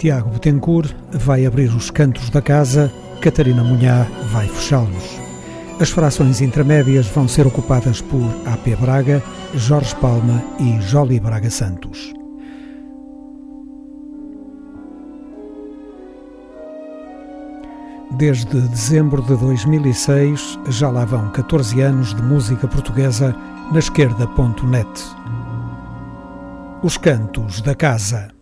Tiago Betancourt vai abrir os cantos da casa, Catarina Munhá vai fechá-los. As frações intermédias vão ser ocupadas por AP Braga, Jorge Palma e Jolie Braga Santos. Desde dezembro de 2006, já lá vão 14 anos de música portuguesa na esquerda.net. Os Cantos da Casa.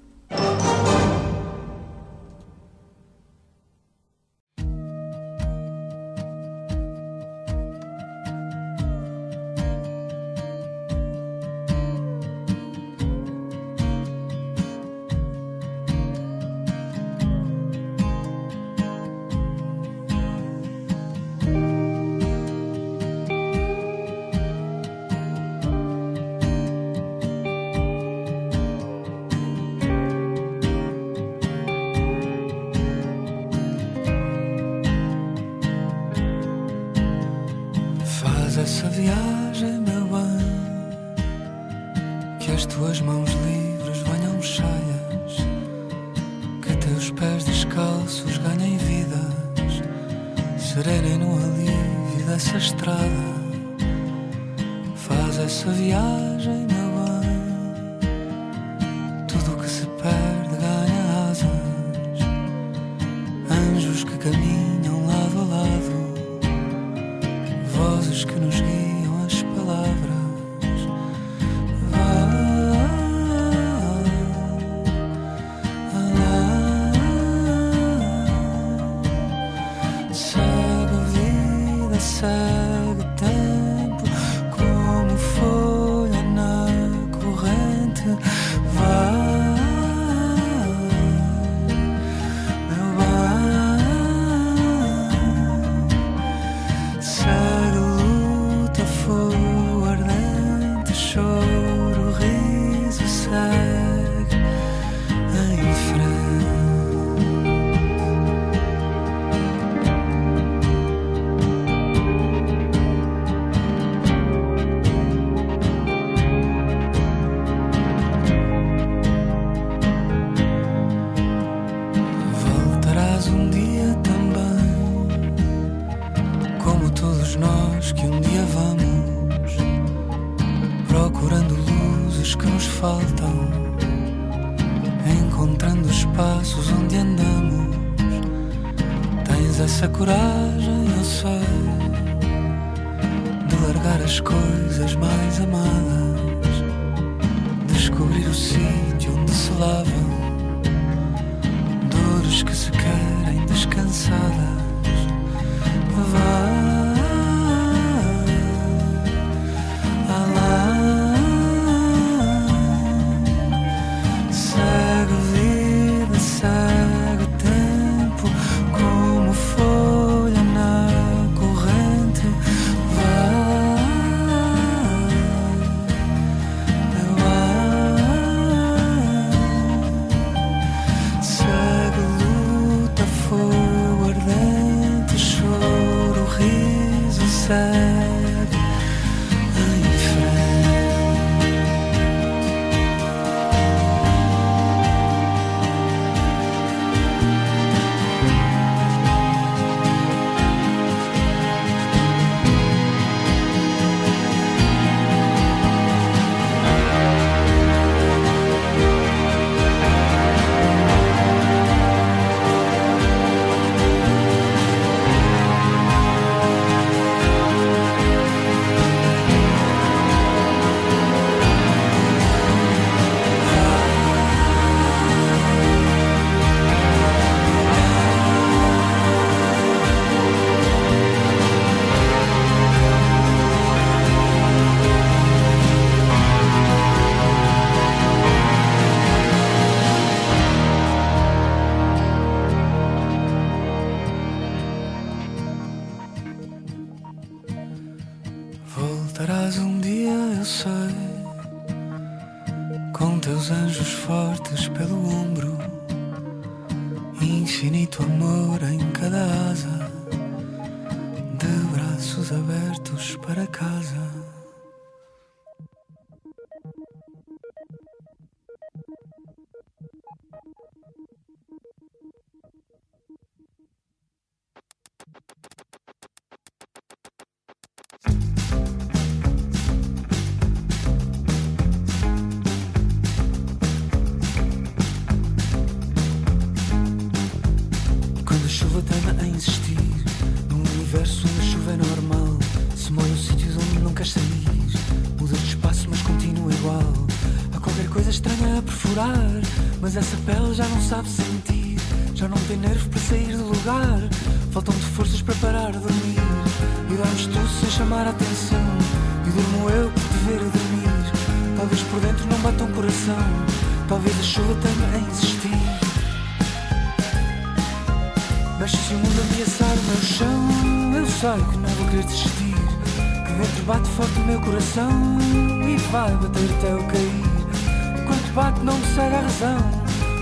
coração.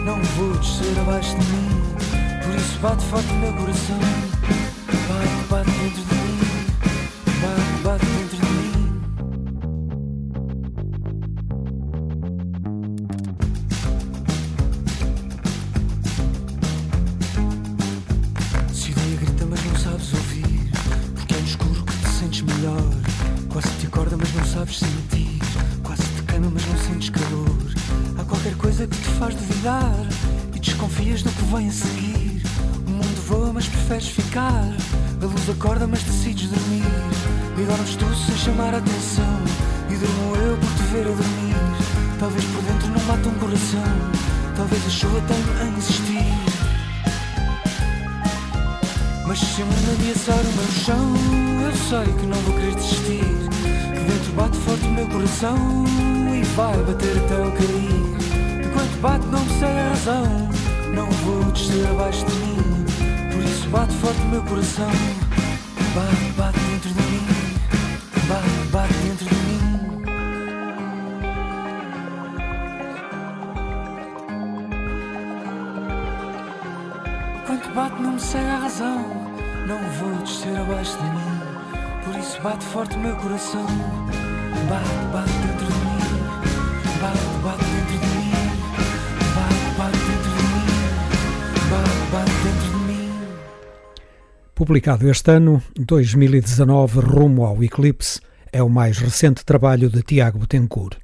Não vou descer abaixo de mim, por isso bate forte o meu coração. coração. Talvez a chuva tenha a insistir. Mas se eu me ameaçar o meu chão, eu sei que não vou querer desistir. Que dentro bate forte o meu coração e vai bater até eu cair. Enquanto bate, não sei a razão. Não vou descer abaixo de mim. Por isso bate forte o meu coração. Bate. sem a razão. Não vou descer abaixo de mim, por isso bate forte o meu coração. Bate, bate dentro de mim, bate, bate dentro de mim, bate, bate dentro de mim, bate, bate dentro de mim. Publicado este ano, 2019, Rumo ao Eclipse, é o mais recente trabalho de Tiago Betancourt.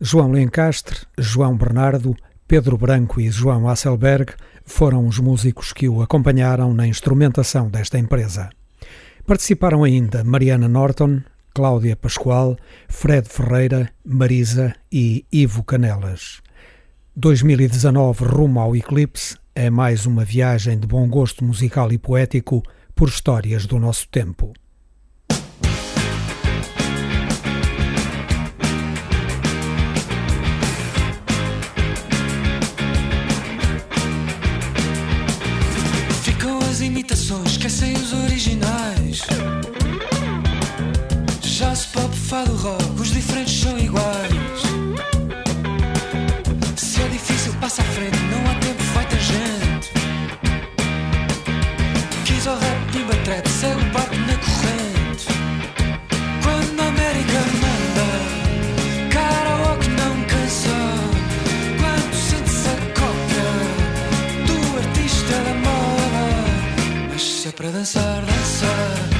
João Lencastre, João Bernardo, Pedro Branco e João Asselberg foram os músicos que o acompanharam na instrumentação desta empresa. Participaram ainda Mariana Norton, Cláudia Pascoal, Fred Ferreira, Marisa e Ivo Canelas. 2019 rumo ao eclipse é mais uma viagem de bom gosto musical e poético por histórias do nosso tempo. pra de dançar.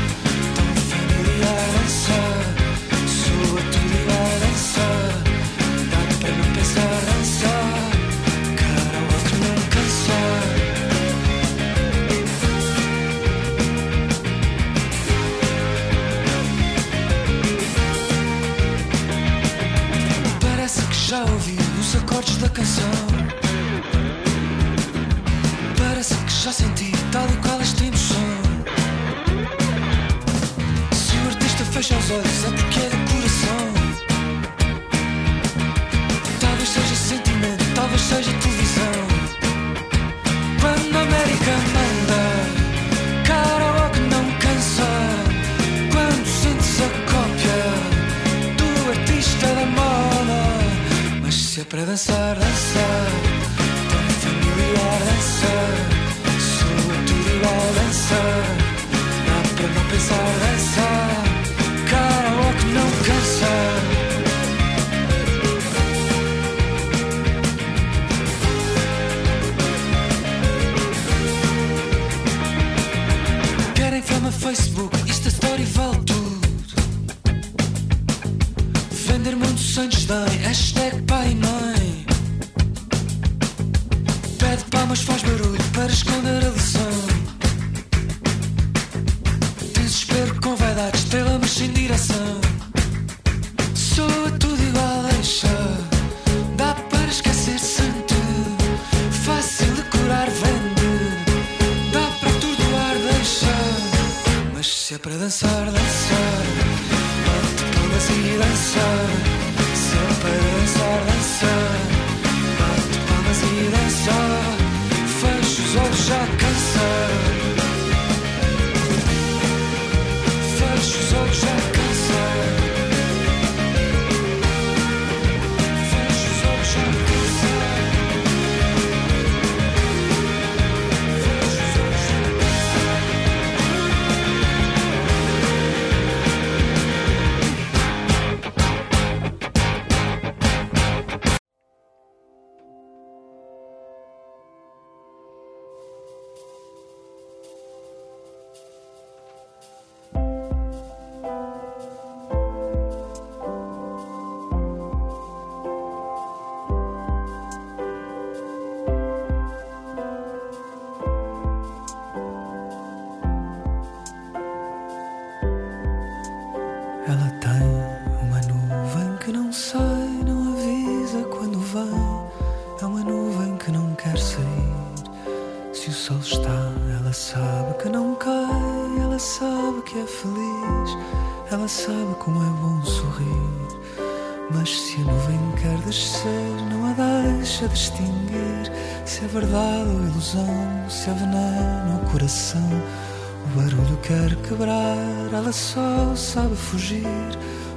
Só sabe fugir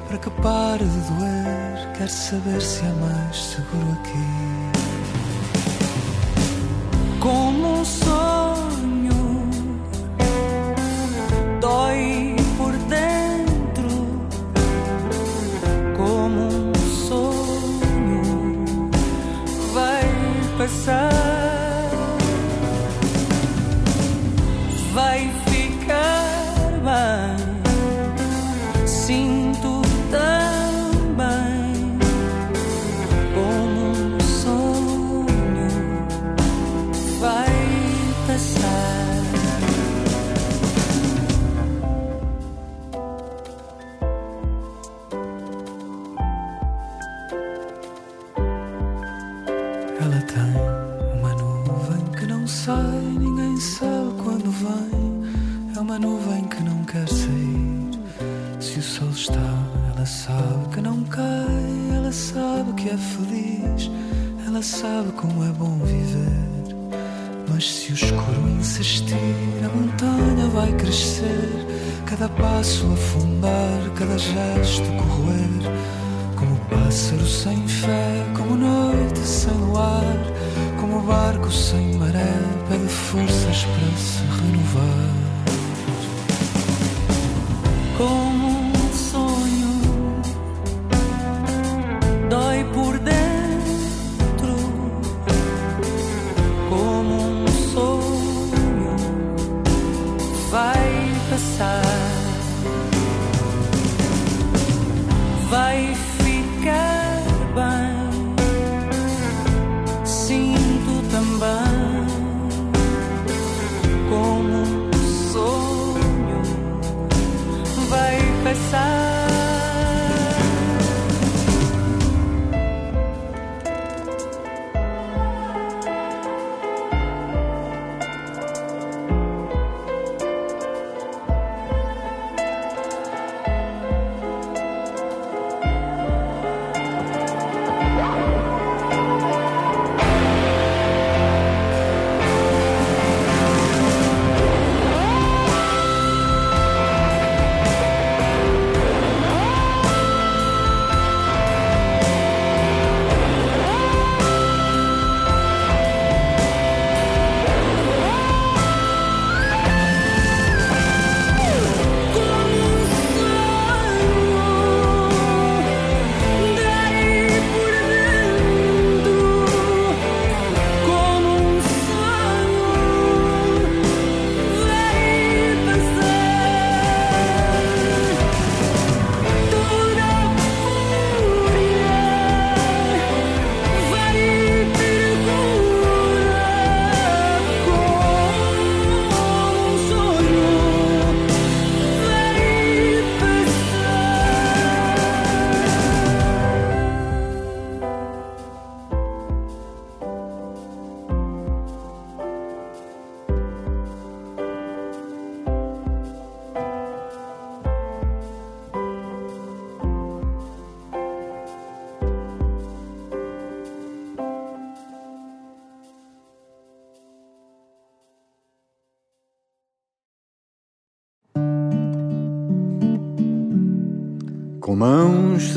para que pare de doer. Quer saber se é mais seguro aqui.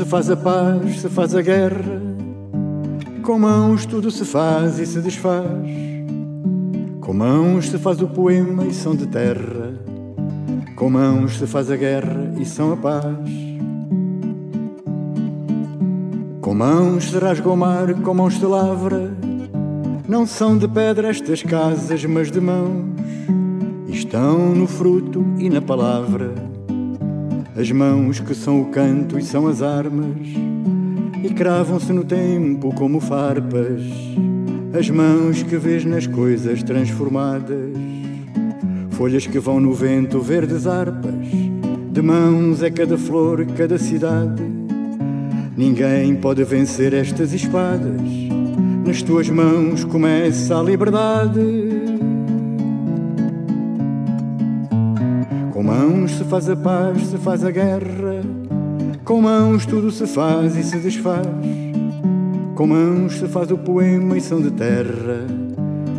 Se faz a paz, se faz a guerra. Com mãos tudo se faz e se desfaz. Com mãos se faz o poema e são de terra. Com mãos se faz a guerra e são a paz. Com mãos se rasga o mar, com mãos se lavra. Não são de pedra estas casas, mas de mãos. E estão no fruto e na palavra. As mãos que são o canto e são as armas, e cravam-se no tempo como farpas. As mãos que vês nas coisas transformadas, folhas que vão no vento, verdes harpas. De mãos é cada flor, cada cidade. Ninguém pode vencer estas espadas. Nas tuas mãos começa a liberdade. Faz a paz, se faz a guerra. Com mãos tudo se faz e se desfaz. Com mãos se faz o poema e são de terra.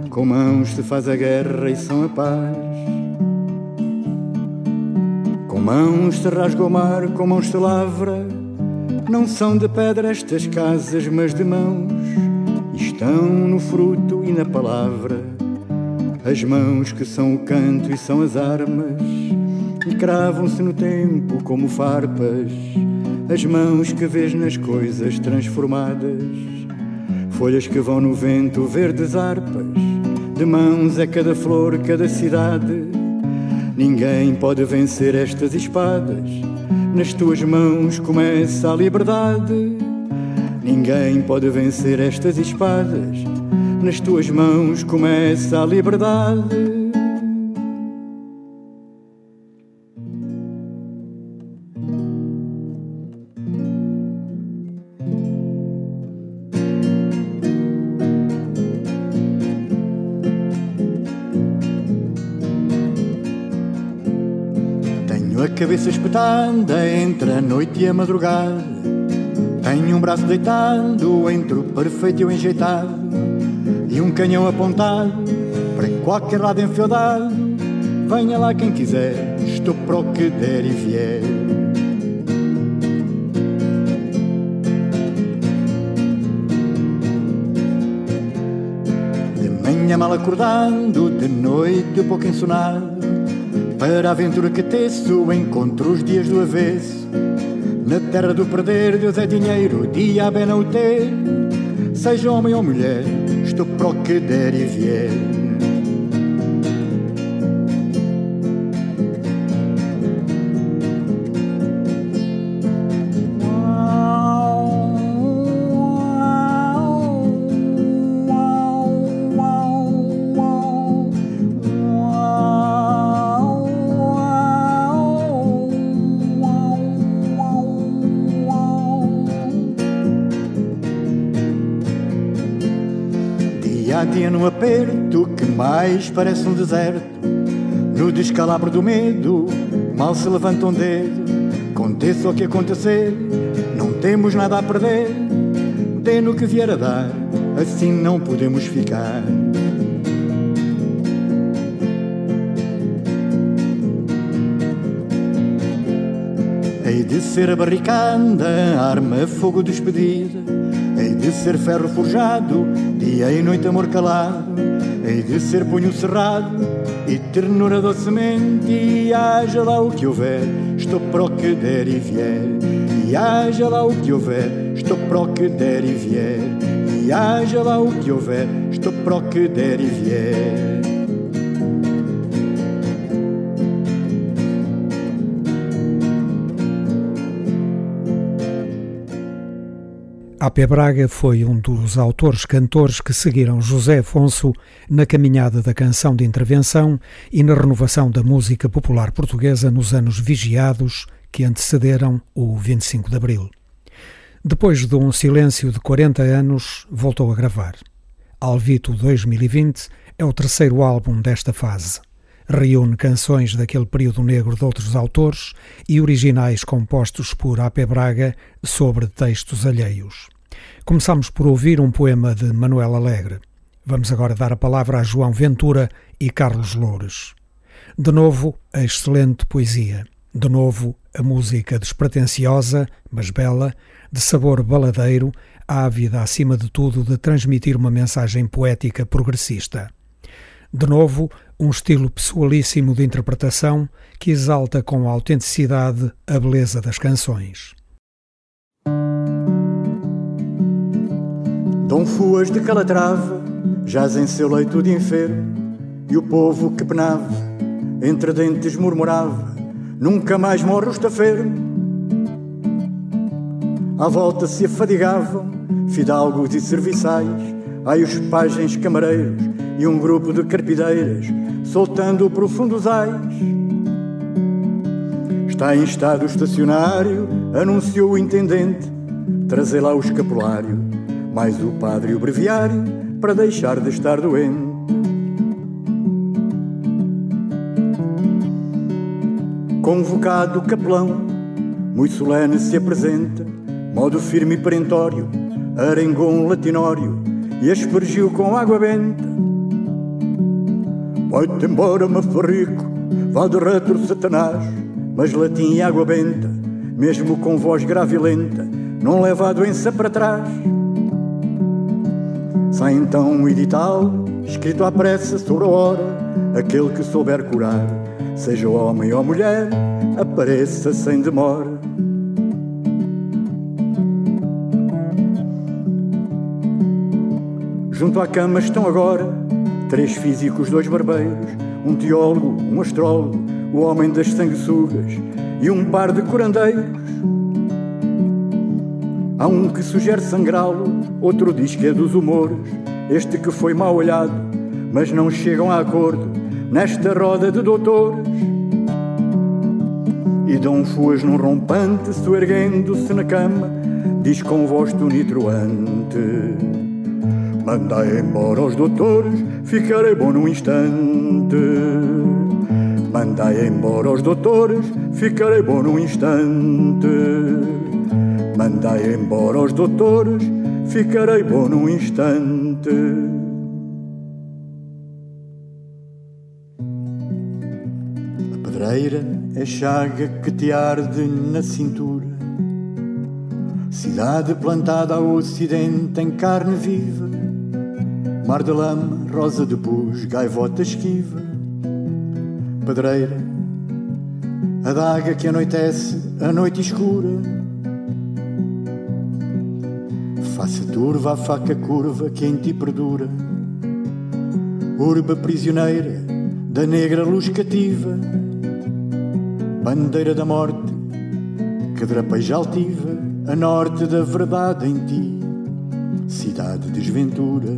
Com mãos se faz a guerra e são a paz. Com mãos se rasga o mar, com mãos se lavra. Não são de pedra estas casas, mas de mãos. Estão no fruto e na palavra. As mãos que são o canto e são as armas cravam-se no tempo como farpas, as mãos que vês nas coisas transformadas, folhas que vão no vento, verdes harpas, de mãos é cada flor, cada cidade. Ninguém pode vencer estas espadas, nas tuas mãos começa a liberdade. Ninguém pode vencer estas espadas, nas tuas mãos começa a liberdade. Espetada entre a noite e a madrugada. Tenho um braço deitado entre o perfeito e o enjeitado, e um canhão apontado para qualquer lado enfeudado. Venha lá quem quiser, estou para o que der e vier. De manhã mal acordando, de noite pouco ensonado para a aventura que teço, encontro os dias do avesso. Na terra do perder, Deus é dinheiro, dia bem não ter. Seja homem ou mulher, estou para o que der e vier. Parece um deserto. No descalabro do medo, mal se levanta um dedo. Aconteça o que acontecer, não temos nada a perder. Dê no que vier a dar, assim não podemos ficar. Hei de ser a barricada, arma, fogo despedida. Hei de ser ferro forjado, Dia e noite amor calado, hei de ser punho cerrado e ternura docemente. E haja lá o que houver, estou para o que der e vier. E haja lá o que houver, estou para o que der e vier. E haja lá o que houver, estou para o que der e vier. A.P. Braga foi um dos autores-cantores que seguiram José Afonso na caminhada da canção de intervenção e na renovação da música popular portuguesa nos anos vigiados que antecederam o 25 de Abril. Depois de um silêncio de 40 anos, voltou a gravar. Alvito 2020 é o terceiro álbum desta fase. Reúne canções daquele período negro de outros autores e originais compostos por A.P. Braga sobre textos alheios. Começamos por ouvir um poema de Manuel Alegre. Vamos agora dar a palavra a João Ventura e Carlos Loures. De novo, a excelente poesia. De novo, a música despretensiosa, mas bela, de sabor baladeiro, ávida acima de tudo de transmitir uma mensagem poética progressista. De novo, um estilo pessoalíssimo de interpretação que exalta com autenticidade a beleza das canções. Dom Fuas de Calatrava jaz em seu leito de enfermo e o povo que penava entre dentes murmurava nunca mais morre o estafermo à volta se afadigavam fidalgos e serviçais ai os pajens camareiros e um grupo de carpideiras soltando profundos ais. Está em estado estacionário anunciou o intendente trazer lá o escapulário mais o padre e o breviário para deixar de estar doente. convocado o capelão, muito solene se apresenta, modo firme e perentório, arengou um latinório e aspergiu com água benta. Vai-te embora, mafarrico, vá de retro satanás, mas latim e água benta, mesmo com voz grave e lenta, não leva a doença para trás. Sai então um edital, escrito à pressa sobre a hora, aquele que souber curar, seja homem ou mulher, apareça sem demora. Junto à cama estão agora três físicos, dois barbeiros, um teólogo, um astrólogo, o homem das sanguessugas e um par de curandeiros. Há um que sugere sangrá-lo, outro diz que é dos humores, este que foi mal olhado, mas não chegam a acordo nesta roda de doutores. E dão fuas num rompante, soerguendo-se na cama, diz com voz tonitruante: Mandai embora os doutores, ficarei bom num instante. Mandai embora os doutores, ficarei bom num instante. Mandai embora os doutores, ficarei bom num instante. A pedreira é chaga que te arde na cintura. Cidade plantada ao ocidente em carne viva. Mar de lama, rosa de pus, gaivota esquiva. Pedreira, adaga que anoitece a noite escura Face turva a faca curva que em ti perdura, urba prisioneira da negra luz cativa, bandeira da morte que drapeja altiva a norte da verdade em ti, cidade de desventura.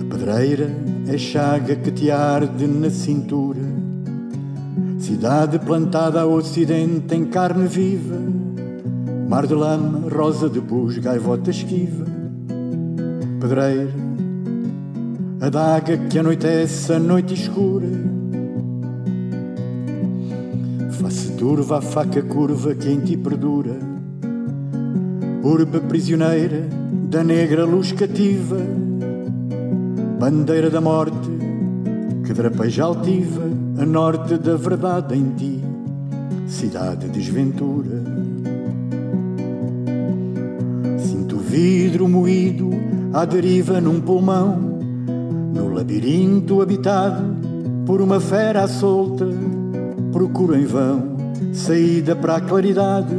A pedreira é chaga que te arde na cintura, cidade plantada ao ocidente em carne viva Mar de lama, rosa de pus, gaivota esquiva, pedreira, adaga que anoitece a noite escura. Face turva a faca curva que em ti perdura, urbe prisioneira da negra luz cativa, bandeira da morte que drapeja altiva a norte da verdade em ti, cidade de desventura. Vidro moído à deriva num pulmão, no labirinto habitado por uma fera solta, procuro em vão saída para a claridade.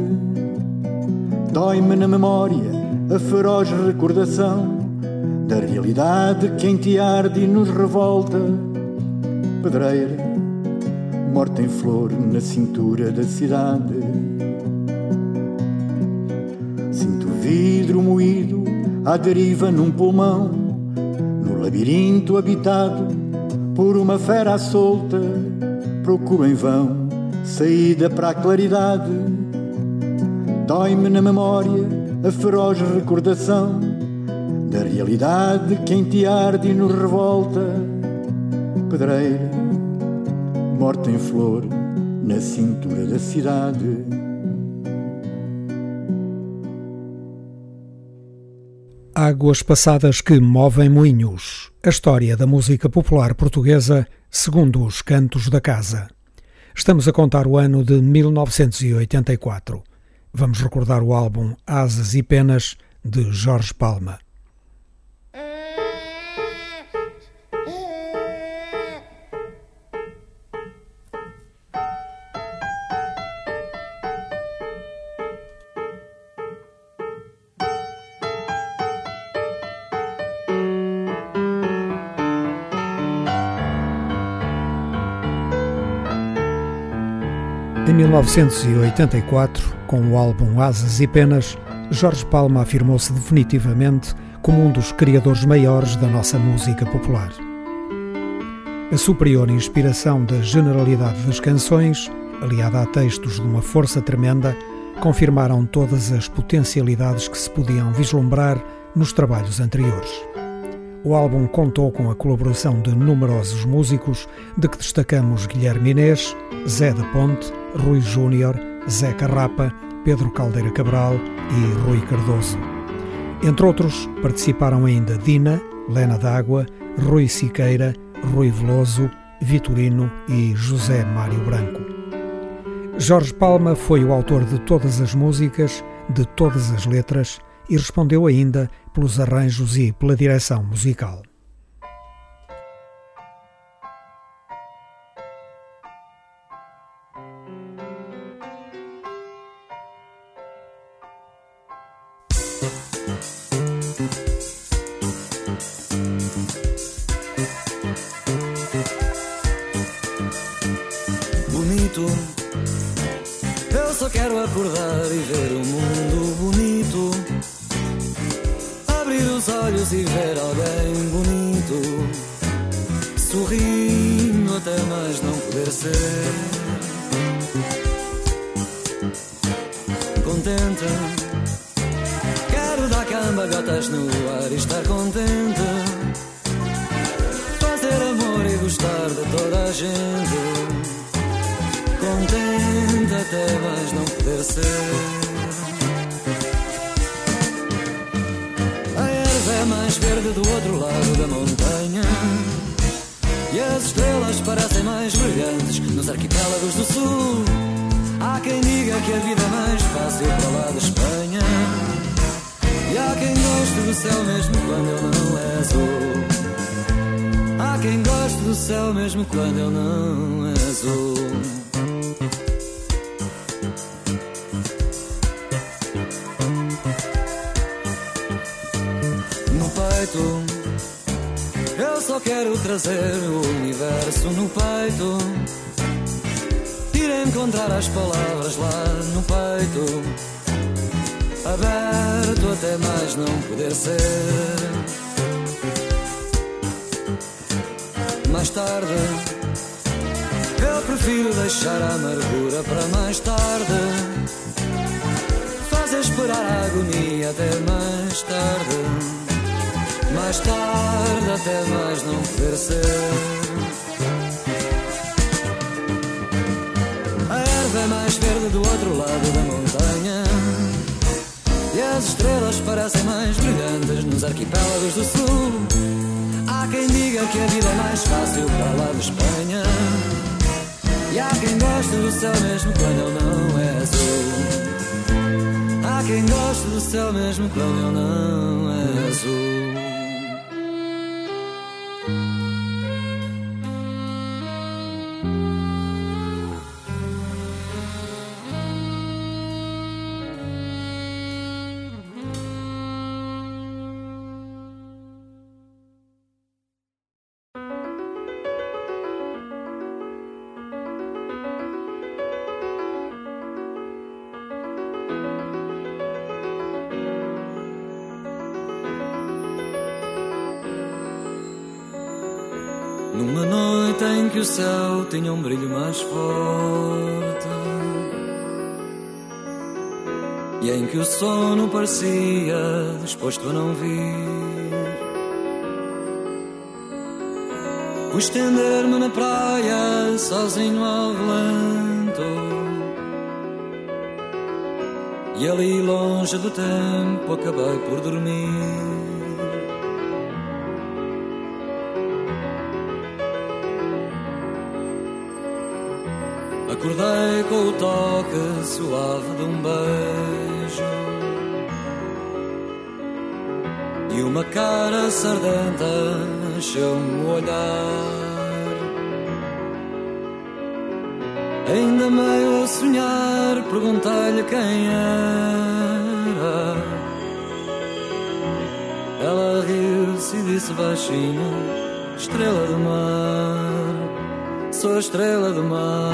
Dói-me na memória a feroz recordação da realidade que em ti arde e nos revolta. Pedreira, morta em flor na cintura da cidade vidro moído à deriva num pulmão, no labirinto habitado por uma fera solta, procuro em vão saída para a claridade. Dói-me na memória a feroz recordação da realidade que em ti arde e nos revolta. Pedreira, morta em flor na cintura da cidade. Águas passadas que movem moinhos. A história da música popular portuguesa segundo os cantos da casa. Estamos a contar o ano de 1984. Vamos recordar o álbum Asas e Penas de Jorge Palma. 1984, com o álbum Asas e Penas, Jorge Palma afirmou-se definitivamente como um dos criadores maiores da nossa música popular. A superior inspiração da generalidade das canções, aliada a textos de uma força tremenda, confirmaram todas as potencialidades que se podiam vislumbrar nos trabalhos anteriores. O álbum contou com a colaboração de numerosos músicos, de que destacamos Guilherme Inês, Zé da Ponte, Rui Júnior, Zé Carrapa, Pedro Caldeira Cabral e Rui Cardoso. Entre outros, participaram ainda Dina, Lena D'Água, Rui Siqueira, Rui Veloso, Vitorino e José Mário Branco. Jorge Palma foi o autor de todas as músicas, de todas as letras e respondeu ainda pelos arranjos e pela direção musical. Eu só quero acordar e ver o um mundo bonito. Abrir os olhos e ver alguém bonito. Sorrindo até mais não poder ser. Contente. Quero dar camba, no ar e estar contente. Fazer amor e gostar de toda a gente contente até vais não poder ser. A erva é mais verde do outro lado da montanha. E as estrelas parecem mais brilhantes nos arquipélagos do sul. Há quem diga que a vida é mais fácil para lá da Espanha. E há quem goste do céu mesmo quando ele não é azul. Há quem goste do céu mesmo quando ele não é azul. gosto. Eu só quero trazer o universo no peito. Ir encontrar as palavras lá no peito. Aberto até mais não poder ser. Mais tarde, eu prefiro deixar a amargura para mais tarde. Faz esperar a agonia até mais tarde mais tarde até mais não poder ser. A erva é mais verde do outro lado da montanha e as estrelas parecem mais brilhantes nos arquipélagos do sul. Há quem diga que a vida é mais fácil para lá de Espanha e há quem goste do céu mesmo quando ele não é azul. Há quem goste do céu mesmo quando ele não é azul. que o céu tenha um brilho mais forte e em que o sono parecia disposto a não vir. Fui estender-me na praia sozinho ao relento e ali longe do tempo acabei por dormir. Acordei com o toque suave de um beijo E uma cara sardenta encheu-me o olhar Ainda meio a sonhar, perguntei-lhe quem era ela riu-se e disse baixinho: Estrela do mar sou estrela do mar.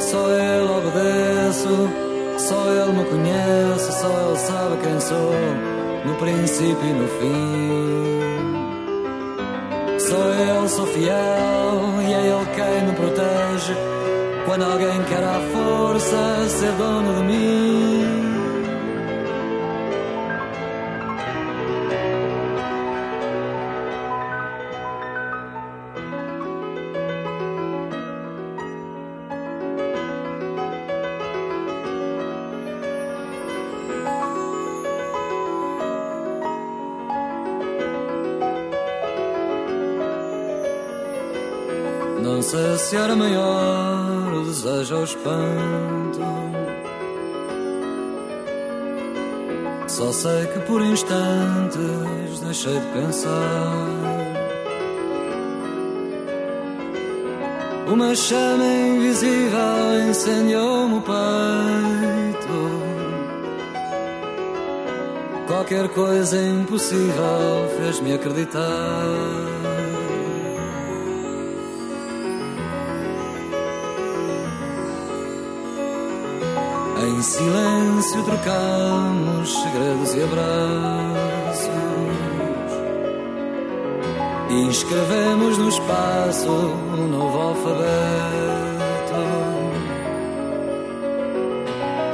Só ele obedeço, só ele me conhece, só ele sabe quem sou, no princípio e no fim. Só ele sou fiel e é ele quem me protege. Quando alguém quer à força ser dono de mim. Espanto. Só sei que por instantes deixei de pensar. Uma chama invisível incendiou-me o peito. Qualquer coisa impossível fez-me acreditar. Em silêncio trocamos segredos e abraços. E escrevemos no espaço um novo alfabeto.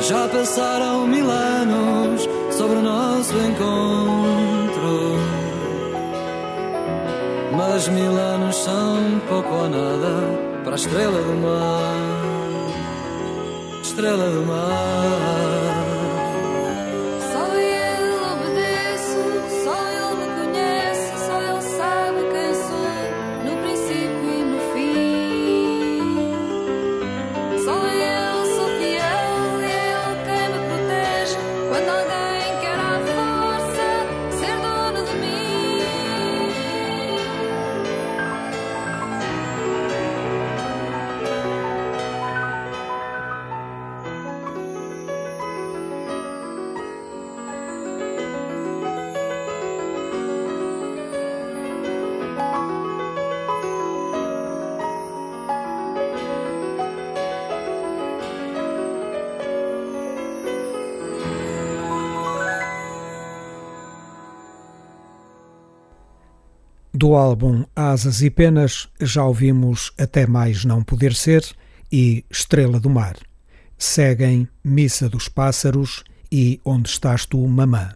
Já passaram mil anos sobre o nosso encontro. Mas mil anos são pouco ou nada para a estrela do mar estrela do mar. Do álbum Asas e Penas já ouvimos Até Mais Não Poder Ser e Estrela do Mar. Seguem Missa dos Pássaros e Onde Estás Tu, Mamã.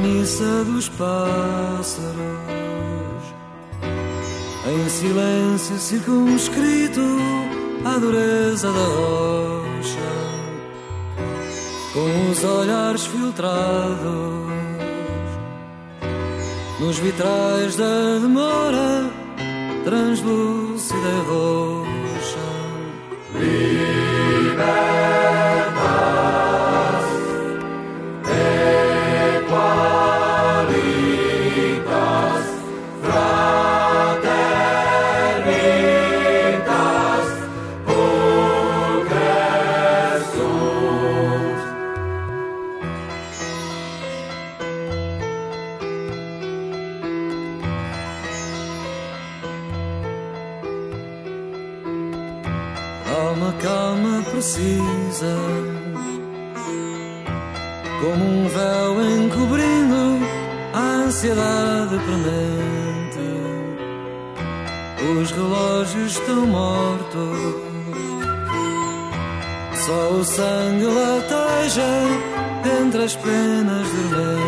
Missa dos pássaros, em silêncio circunscrito à dureza da rocha, com os olhares filtrados nos vitrais da demora, translúcida e roxa. precisa, ansiedade premente. Os relógios estão mortos, só o sangue lateja entre as penas dormentes.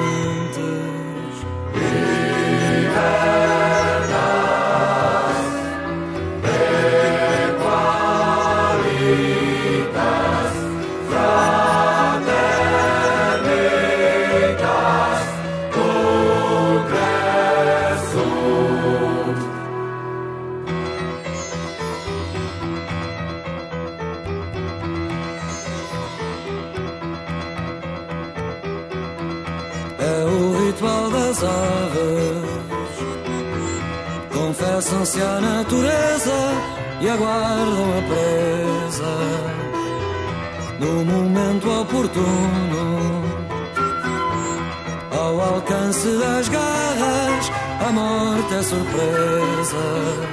Confessam-se à natureza e aguardam a presa no momento oportuno. Ao alcance das garras, a morte é surpresa.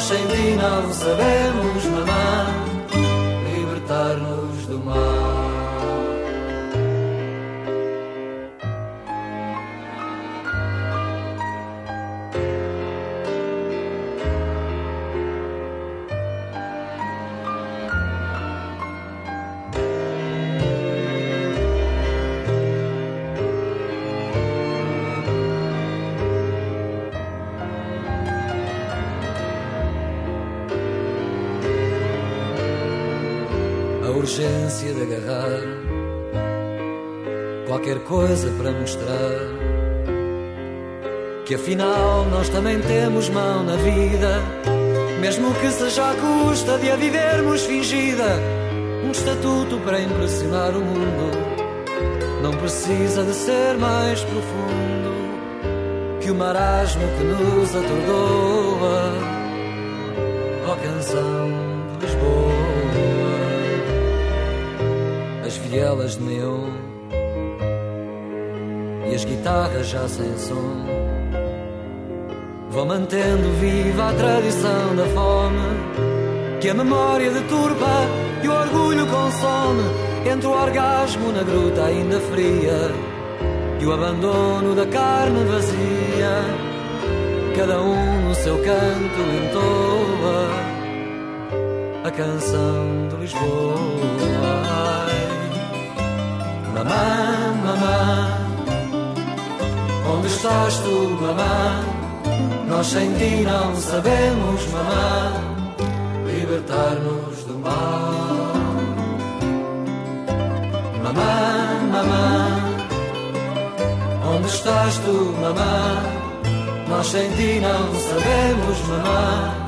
Nós sem ti não sabemos, mamã, para mostrar que afinal nós também temos mão na vida, mesmo que seja à custa de a vivermos fingida. Um estatuto para impressionar o mundo não precisa de ser mais profundo que o marasmo que nos atordoa. Ó canção de Lisboa as vielas de neon as guitarras já sem som. Vão mantendo viva a tradição da fome que a memória deturpa e o orgulho consome. Entre o orgasmo na gruta ainda fria e o abandono da carne vazia cada um no seu canto entoa a canção de Lisboa. Mamã, mamã, onde estás tu, mamã? Nós sem ti não sabemos, mamã, libertar-nos do mal. Mamã, mamã, onde estás tu, mamã? Nós sem ti não sabemos, mamã,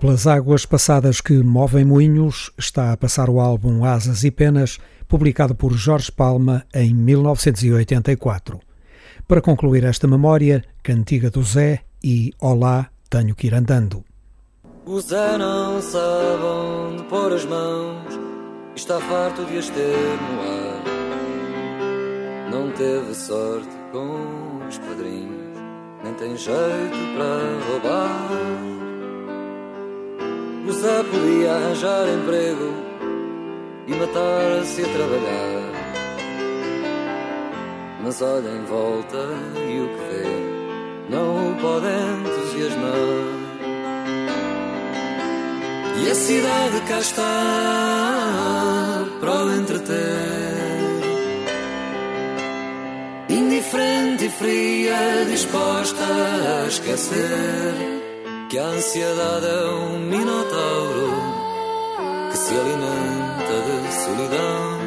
Pelas águas passadas que movem moinhos, está a passar o álbum Asas e Penas, publicado por Jorge Palma em 1984. Para concluir esta memória, Cantiga do Zé e Olá, tenho que ir andando. O Zé não sabe onde pôr as mãos, está farto de as ter no ar. Não teve sorte com os padrinhos, nem tem jeito para roubar. Zé podia arranjar emprego e matar-se a trabalhar. Mas olha em volta e o que vê não o pode entusiasmar. E a cidade cá está para o entreter. Indiferente e fria, disposta a esquecer que a ansiedade é um minotauro que se alimenta de solidão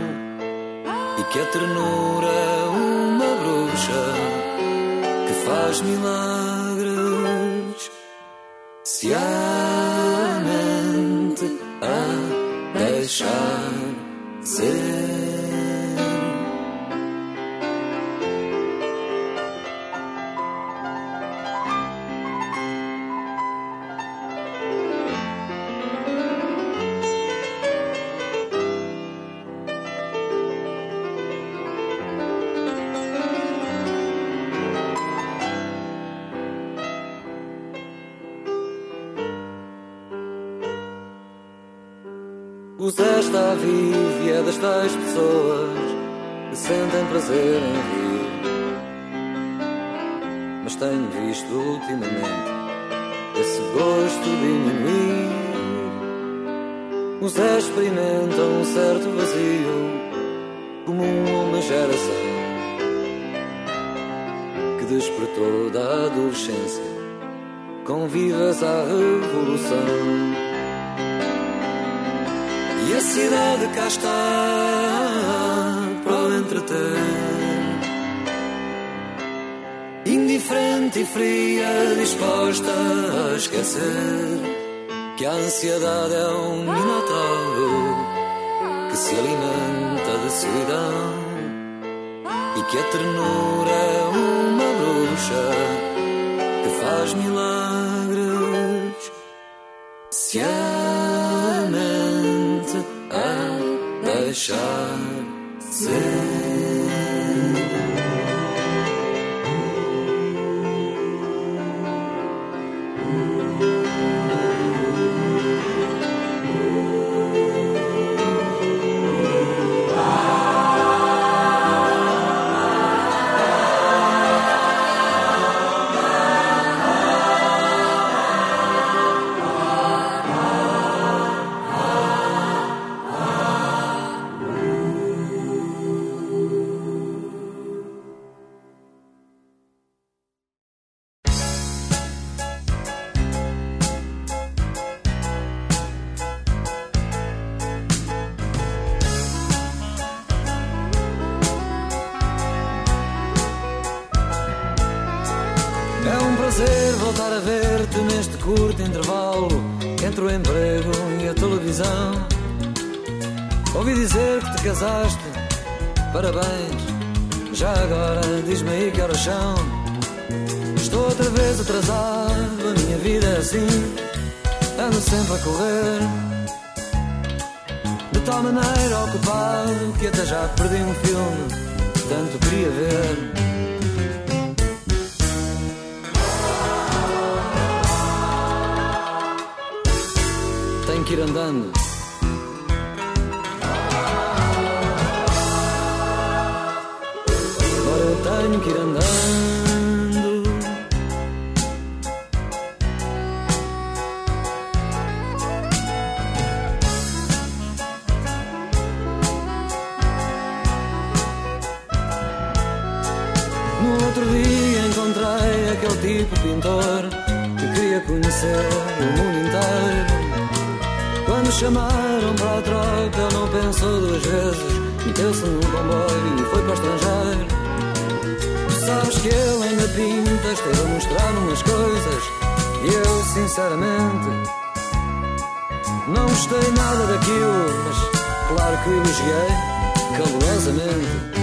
e que a ternura é uma bruxa que faz milagres. Se a mente a deixar ser. Zé está vivo e é das tais pessoas que sentem prazer em rir. Mas tenho visto ultimamente esse gosto diminuir. O Zé experimenta um certo vazio, comum a uma geração que despertou da adolescência com vivas à revolução. E a cidade cá está para o entreter. Indiferente e fria, disposta a esquecer que a ansiedade é um minotauro que se alimenta de solidão e que a ternura é uma bruxa que faz milagres. Se deixar ser. Que ir andando. Agora eu tenho que ir andando. No outro dia encontrei aquele tipo pintor que queria conhecer o mundo inteiro. Chamaram para a troca, ele não pensou duas vezes. Meteu-se num comboio e foi para o estrangeiro. Sabes que ele ainda pinta, esteve a mostrar umas coisas. E eu, sinceramente, não gostei nada daquilo, mas claro que elogiei calorosamente.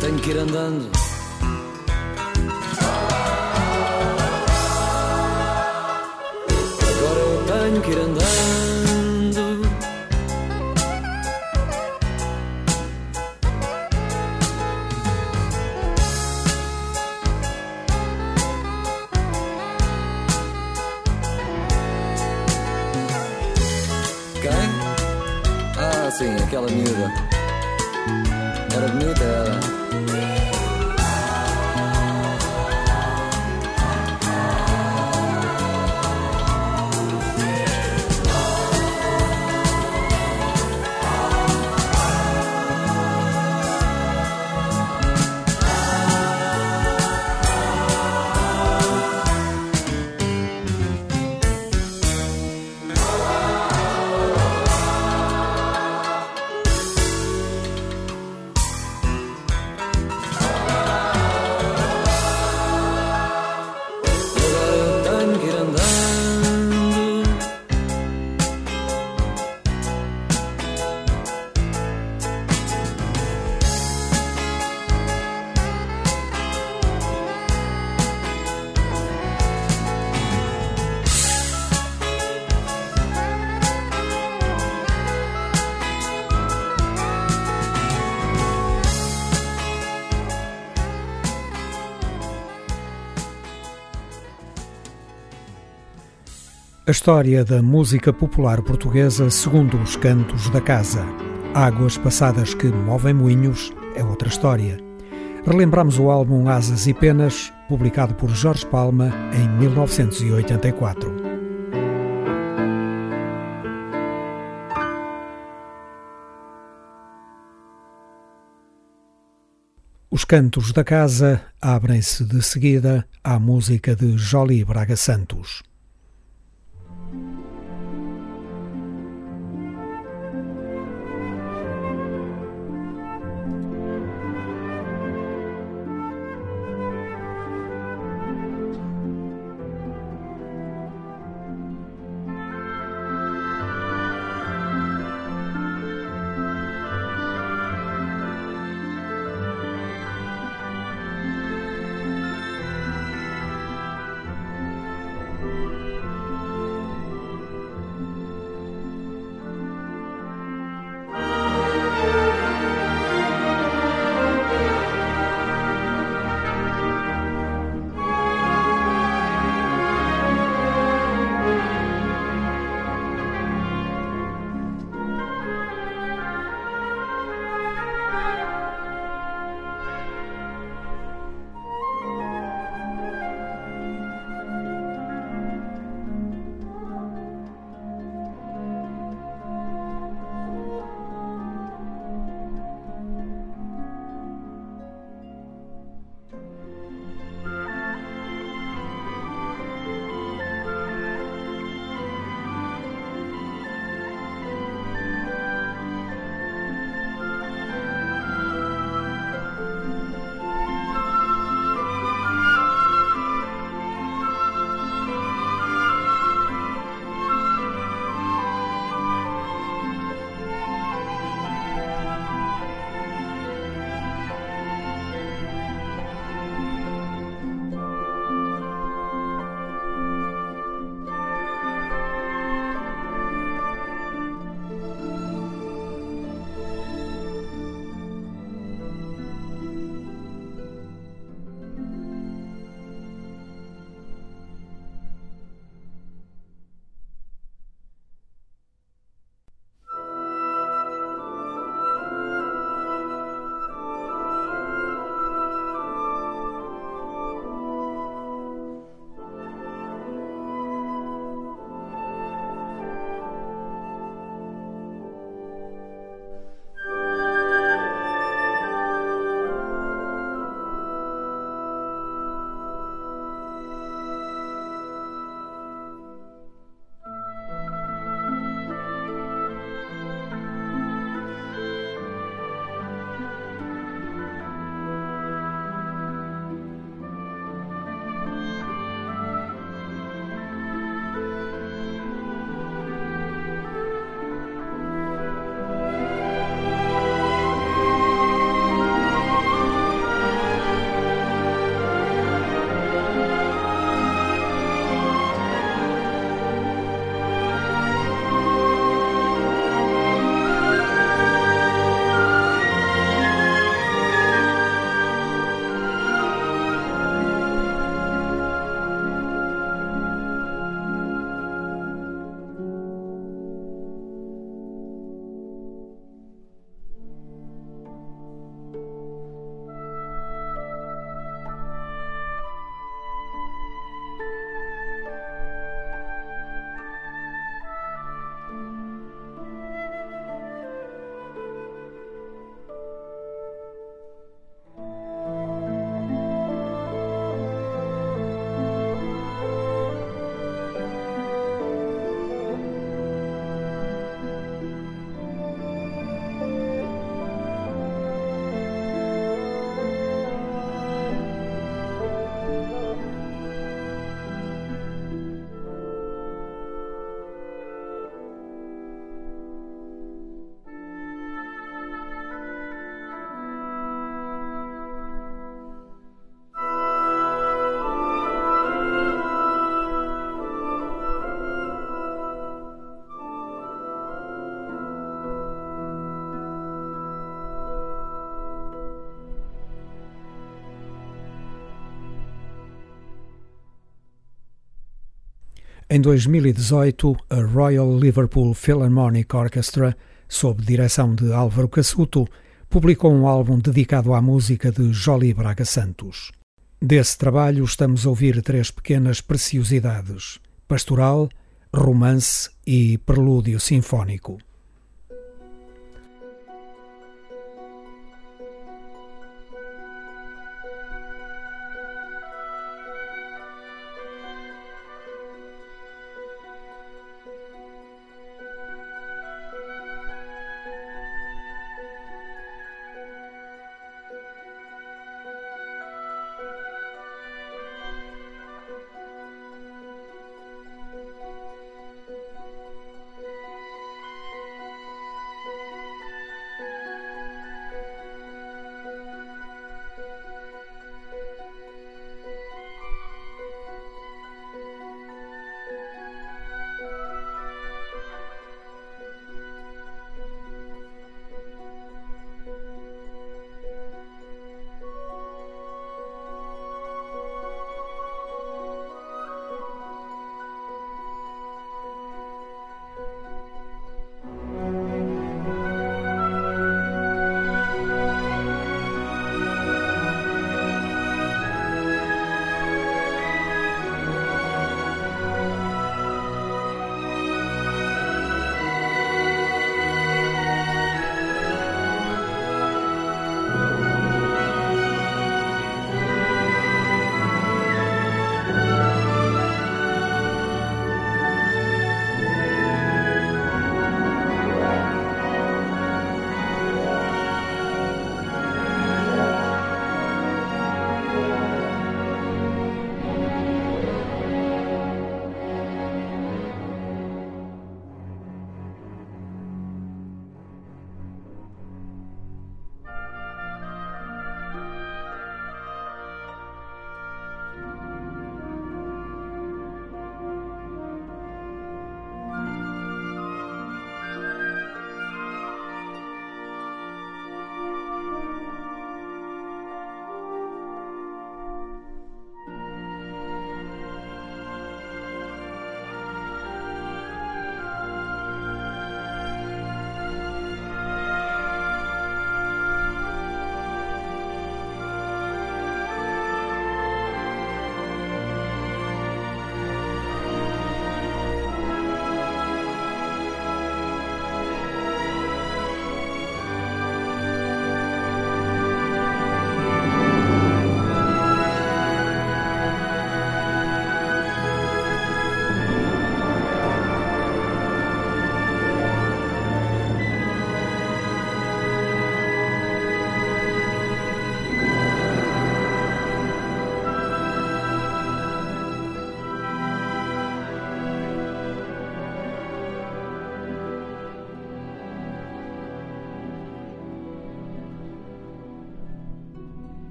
Tenho que ir andando. Eu tenho A história da música popular portuguesa segundo os cantos da casa. Águas passadas que movem moinhos é outra história. Relembramos o álbum Asas e Penas, publicado por Jorge Palma em 1984. Os cantos da casa abrem-se de seguida à música de Jolie Braga Santos. Em 2018, a Royal Liverpool Philharmonic Orchestra, sob direção de Álvaro Cassuto, publicou um álbum dedicado à música de Jolie Braga Santos. Desse trabalho estamos a ouvir três pequenas preciosidades: Pastoral, Romance e Prelúdio Sinfónico.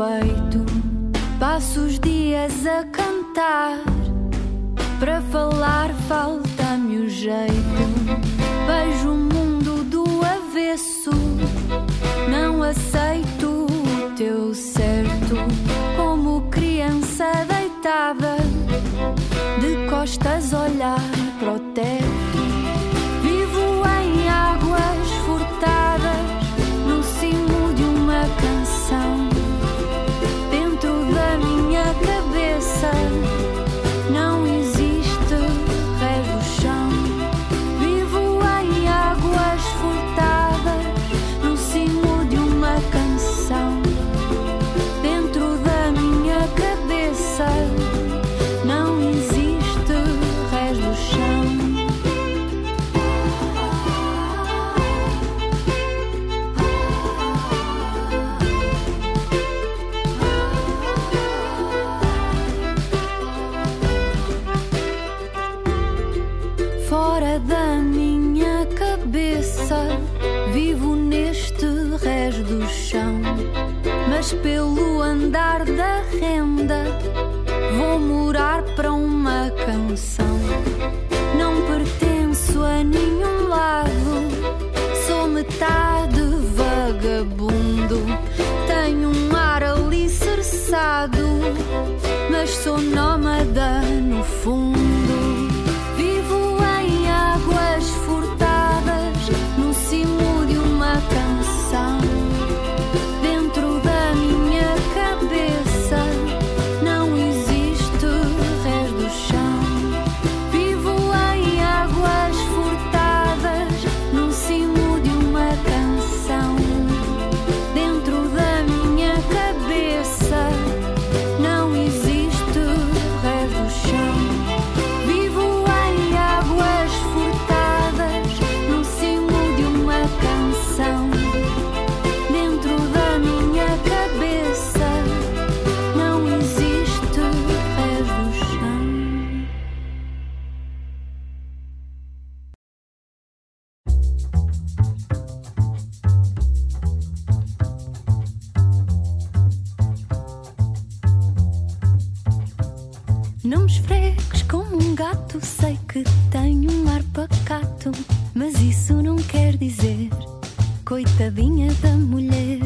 peito. Passo os dias a cantar. Para falar falta-me o jeito. Vejo o mundo do avesso. Não aceito o teu certo. Como criança deitada, de costas olhar fregos como um gato. Sei que tenho um ar pacato, mas isso não quer dizer, coitadinha da mulher.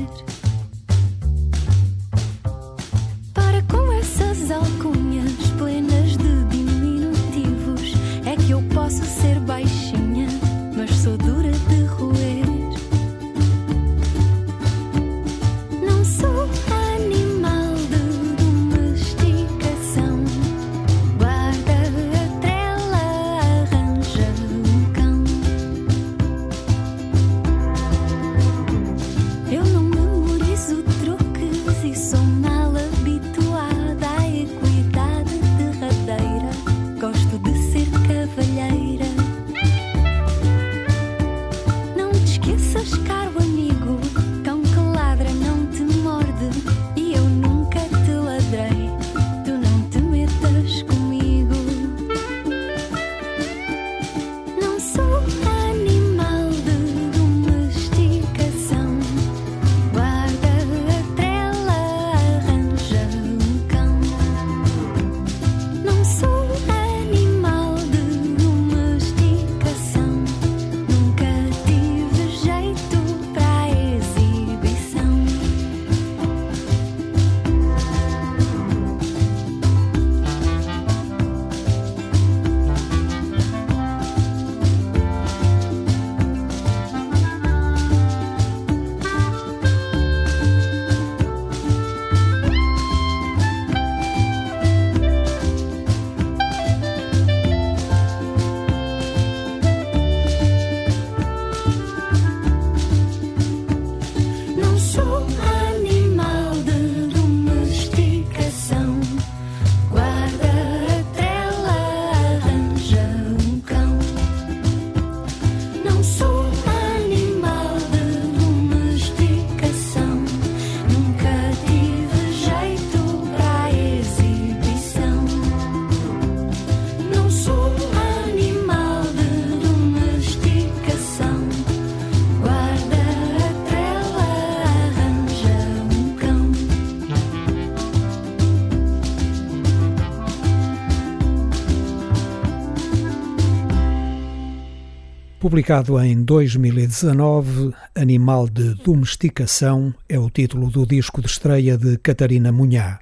Publicado em 2019, Animal de Domesticação é o título do disco de estreia de Catarina Munhá.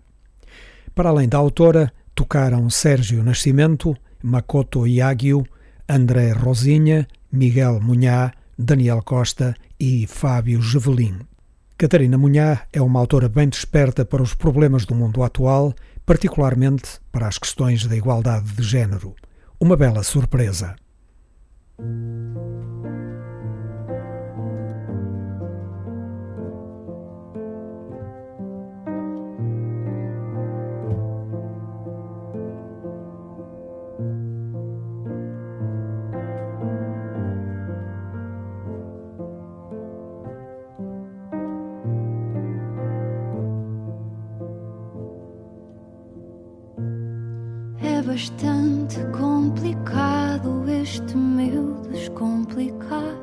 Para além da autora, tocaram Sérgio Nascimento, Makoto Yagyu, André Rosinha, Miguel Munhá, Daniel Costa e Fábio Gevelin. Catarina Munhá é uma autora bem desperta para os problemas do mundo atual, particularmente para as questões da igualdade de género. Uma bela surpresa. Thank you. Bastante complicado este meu descomplicar.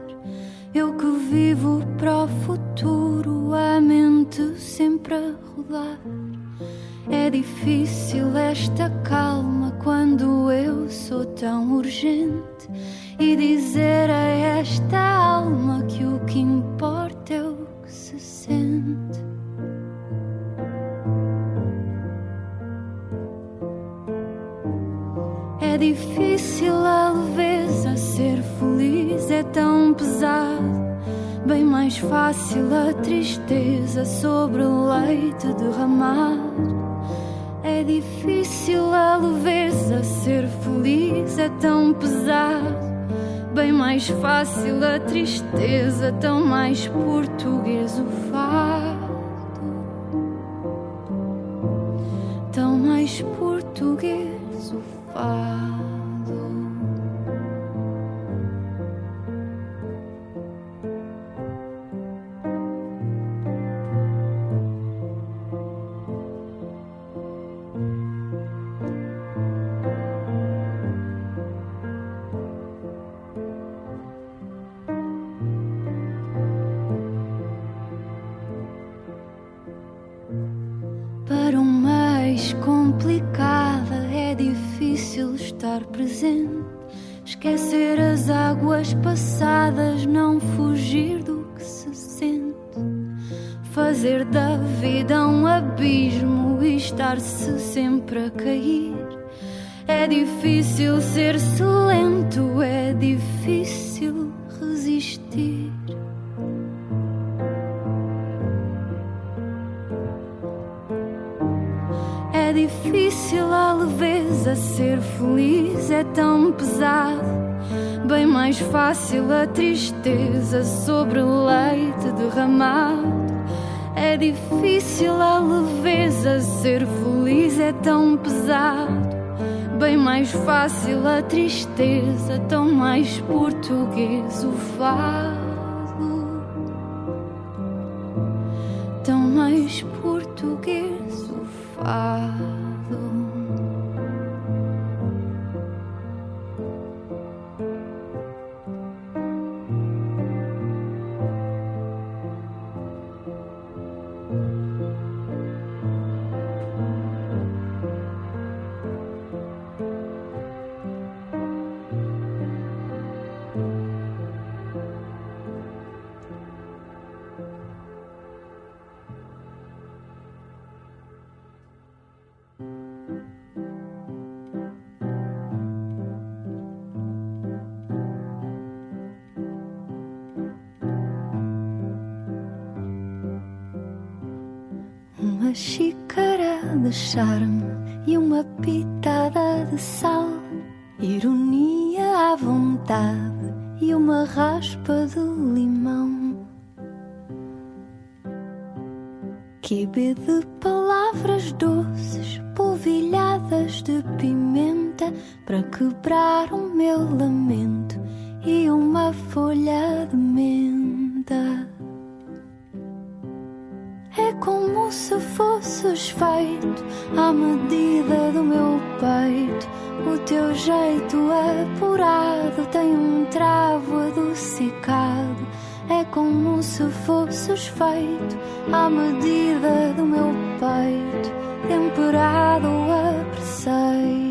Eu que vivo para o futuro, a mente sempre a rodar. É difícil esta calma quando eu sou tão urgente e dizer a esta alma que o que importa é o que se sente. Difícil a leveza, ser feliz é tão pesado. Bem mais fácil a tristeza sobre leite derramado. É difícil a leveza, ser feliz é tão pesado. Bem mais fácil a tristeza, tão mais português o fado. Fácil a tristeza, tão mais português o fado. Charme e uma pitada de sal, ironia à vontade e uma raspa de limão. Quibe de palavras doces, polvilhadas de pimenta, para quebrar o meu lamento e uma folha de menta. É como se fosses feito à medida do meu peito. O teu jeito apurado tem um travo adocicado. É como se fosses feito à medida do meu peito, temperado a preceito.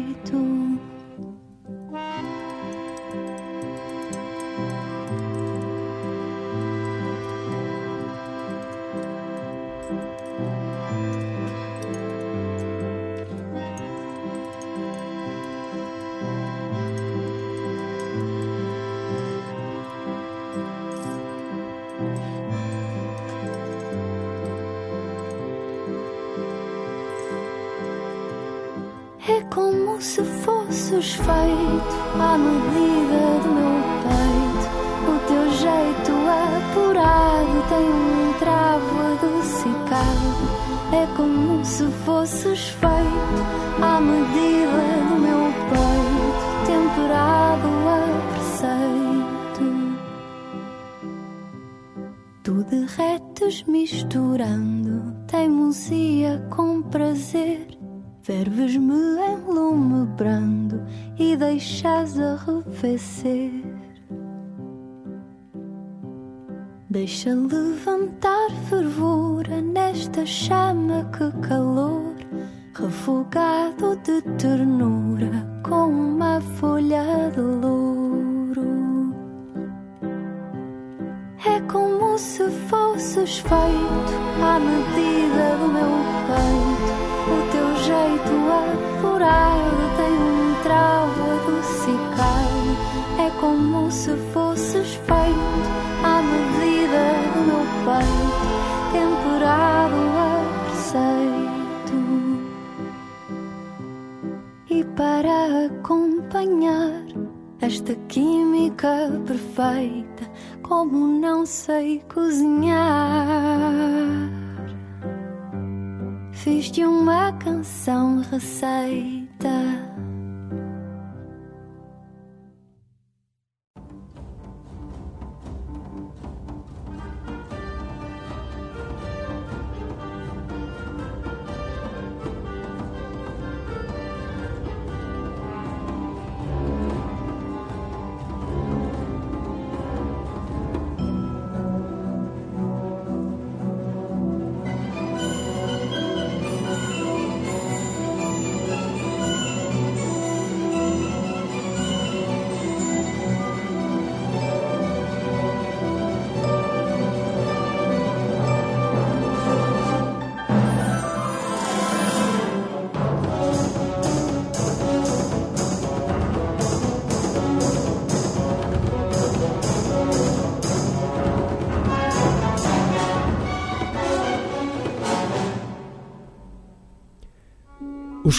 Fosses feito à medida do meu peito. O teu jeito apurado tem um travo adocicado. É como se fosses feito à medida do meu peito, temperado a preceito. Tu derretes misturando teimosia com prazer Ferves-me em lume brando e deixas arrefecer. Deixa levantar fervura nesta chama que calor, refogado de ternura com uma folha de louro. É como se fosses feito à medida do meu peito jeito apurado tem um travo adocicado. É como se fosses feito à medida do meu peito, temperado a preceito. E para acompanhar esta química perfeita, como não sei cozinhar fiz de uma canção receita.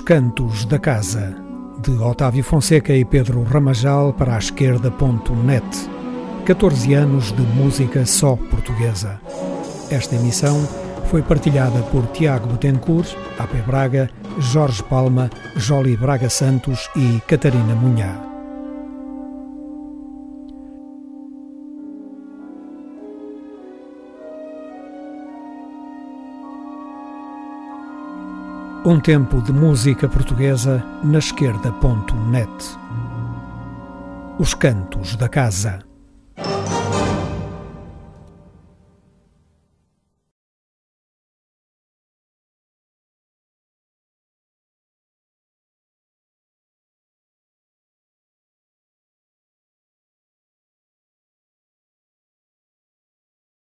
Cantos da Casa, de Otávio Fonseca e Pedro Ramajal para a esquerda.net. 14 anos de música só portuguesa. Esta emissão foi partilhada por Tiago Betancourt, AP Braga, Jorge Palma, Joli Braga Santos e Catarina Munhá. Um tempo de música portuguesa na esquerda.net. Os cantos da casa.